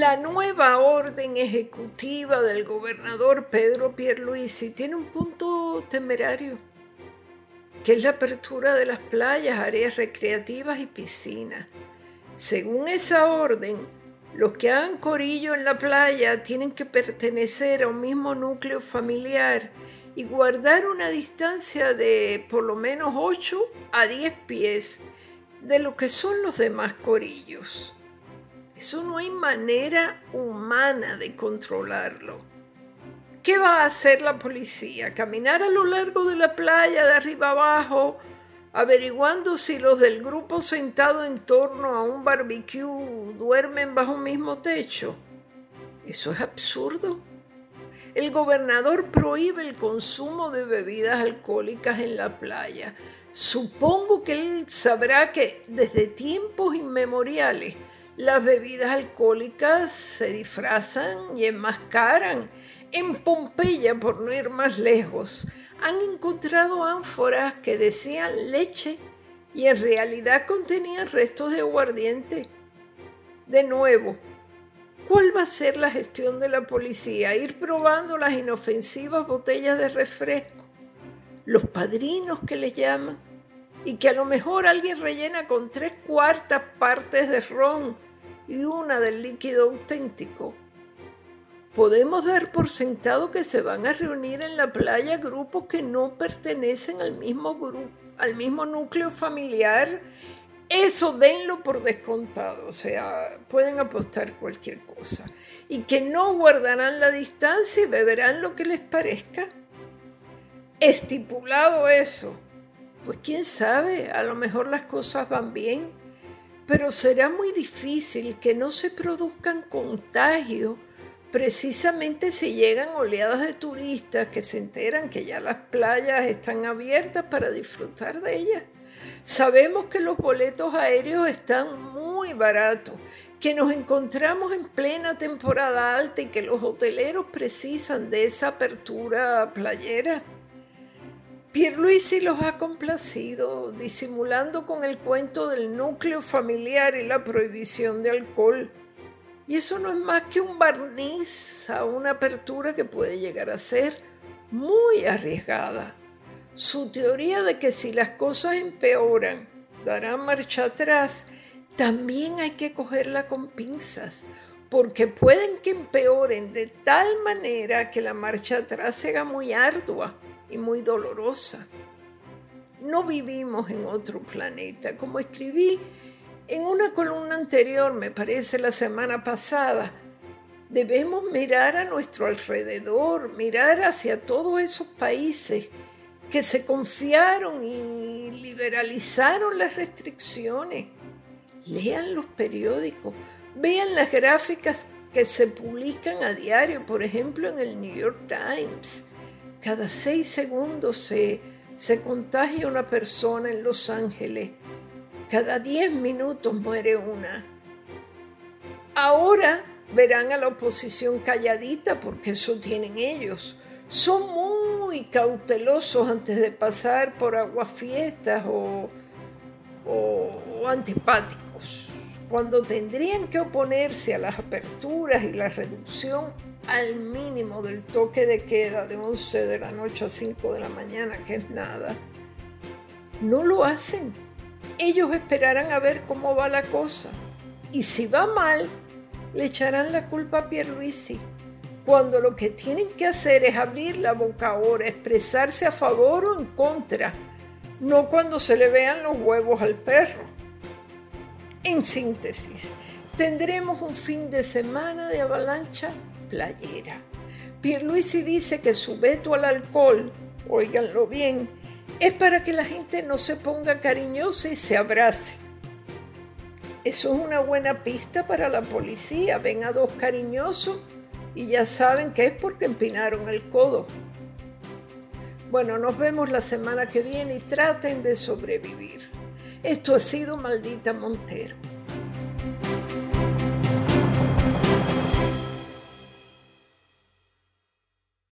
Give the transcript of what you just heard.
La nueva orden ejecutiva del gobernador Pedro Pierluisi tiene un punto temerario, que es la apertura de las playas, áreas recreativas y piscinas. Según esa orden, los que hagan corillo en la playa tienen que pertenecer a un mismo núcleo familiar y guardar una distancia de por lo menos 8 a 10 pies de lo que son los demás corillos. Eso no hay manera humana de controlarlo. ¿Qué va a hacer la policía? ¿Caminar a lo largo de la playa de arriba abajo, averiguando si los del grupo sentado en torno a un barbecue duermen bajo un mismo techo? Eso es absurdo. El gobernador prohíbe el consumo de bebidas alcohólicas en la playa. Supongo que él sabrá que desde tiempos inmemoriales las bebidas alcohólicas se disfrazan y enmascaran. En Pompeya, por no ir más lejos, han encontrado ánforas que decían leche y en realidad contenían restos de aguardiente. De nuevo, ¿Cuál va a ser la gestión de la policía? Ir probando las inofensivas botellas de refresco, los padrinos que les llaman, y que a lo mejor alguien rellena con tres cuartas partes de ron y una del líquido auténtico. Podemos dar por sentado que se van a reunir en la playa grupos que no pertenecen al mismo grupo, al mismo núcleo familiar eso denlo por descontado, o sea, pueden apostar cualquier cosa. Y que no guardarán la distancia y beberán lo que les parezca. Estipulado eso, pues quién sabe, a lo mejor las cosas van bien, pero será muy difícil que no se produzcan contagios precisamente si llegan oleadas de turistas que se enteran que ya las playas están abiertas para disfrutar de ellas. Sabemos que los boletos aéreos están muy baratos, que nos encontramos en plena temporada alta y que los hoteleros precisan de esa apertura playera. Pierluisi los ha complacido, disimulando con el cuento del núcleo familiar y la prohibición de alcohol. Y eso no es más que un barniz a una apertura que puede llegar a ser muy arriesgada. Su teoría de que si las cosas empeoran, darán marcha atrás, también hay que cogerla con pinzas, porque pueden que empeoren de tal manera que la marcha atrás sea muy ardua y muy dolorosa. No vivimos en otro planeta, como escribí en una columna anterior, me parece la semana pasada. Debemos mirar a nuestro alrededor, mirar hacia todos esos países que se confiaron y liberalizaron las restricciones. Lean los periódicos, vean las gráficas que se publican a diario, por ejemplo en el New York Times. Cada seis segundos se, se contagia una persona en Los Ángeles. Cada diez minutos muere una. Ahora verán a la oposición calladita porque eso tienen ellos. Son muy cautelosos antes de pasar por aguafiestas o, o, antipáticos, cuando tendrían que oponerse a las aperturas y la reducción al mínimo del toque de queda de 11 de la noche a 5 de la mañana, que es nada, no lo hacen. Ellos esperarán a ver cómo va la cosa. Y si va mal, le echarán la culpa a Pierluisi cuando lo que tienen que hacer es abrir la boca ahora, expresarse a favor o en contra, no cuando se le vean los huevos al perro. En síntesis, tendremos un fin de semana de avalancha playera. Pierluisi dice que su veto al alcohol, óiganlo bien, es para que la gente no se ponga cariñosa y se abrace. Eso es una buena pista para la policía. Ven a dos cariñosos y ya saben que es porque empinaron el codo. Bueno, nos vemos la semana que viene y traten de sobrevivir. Esto ha sido Maldita Montero.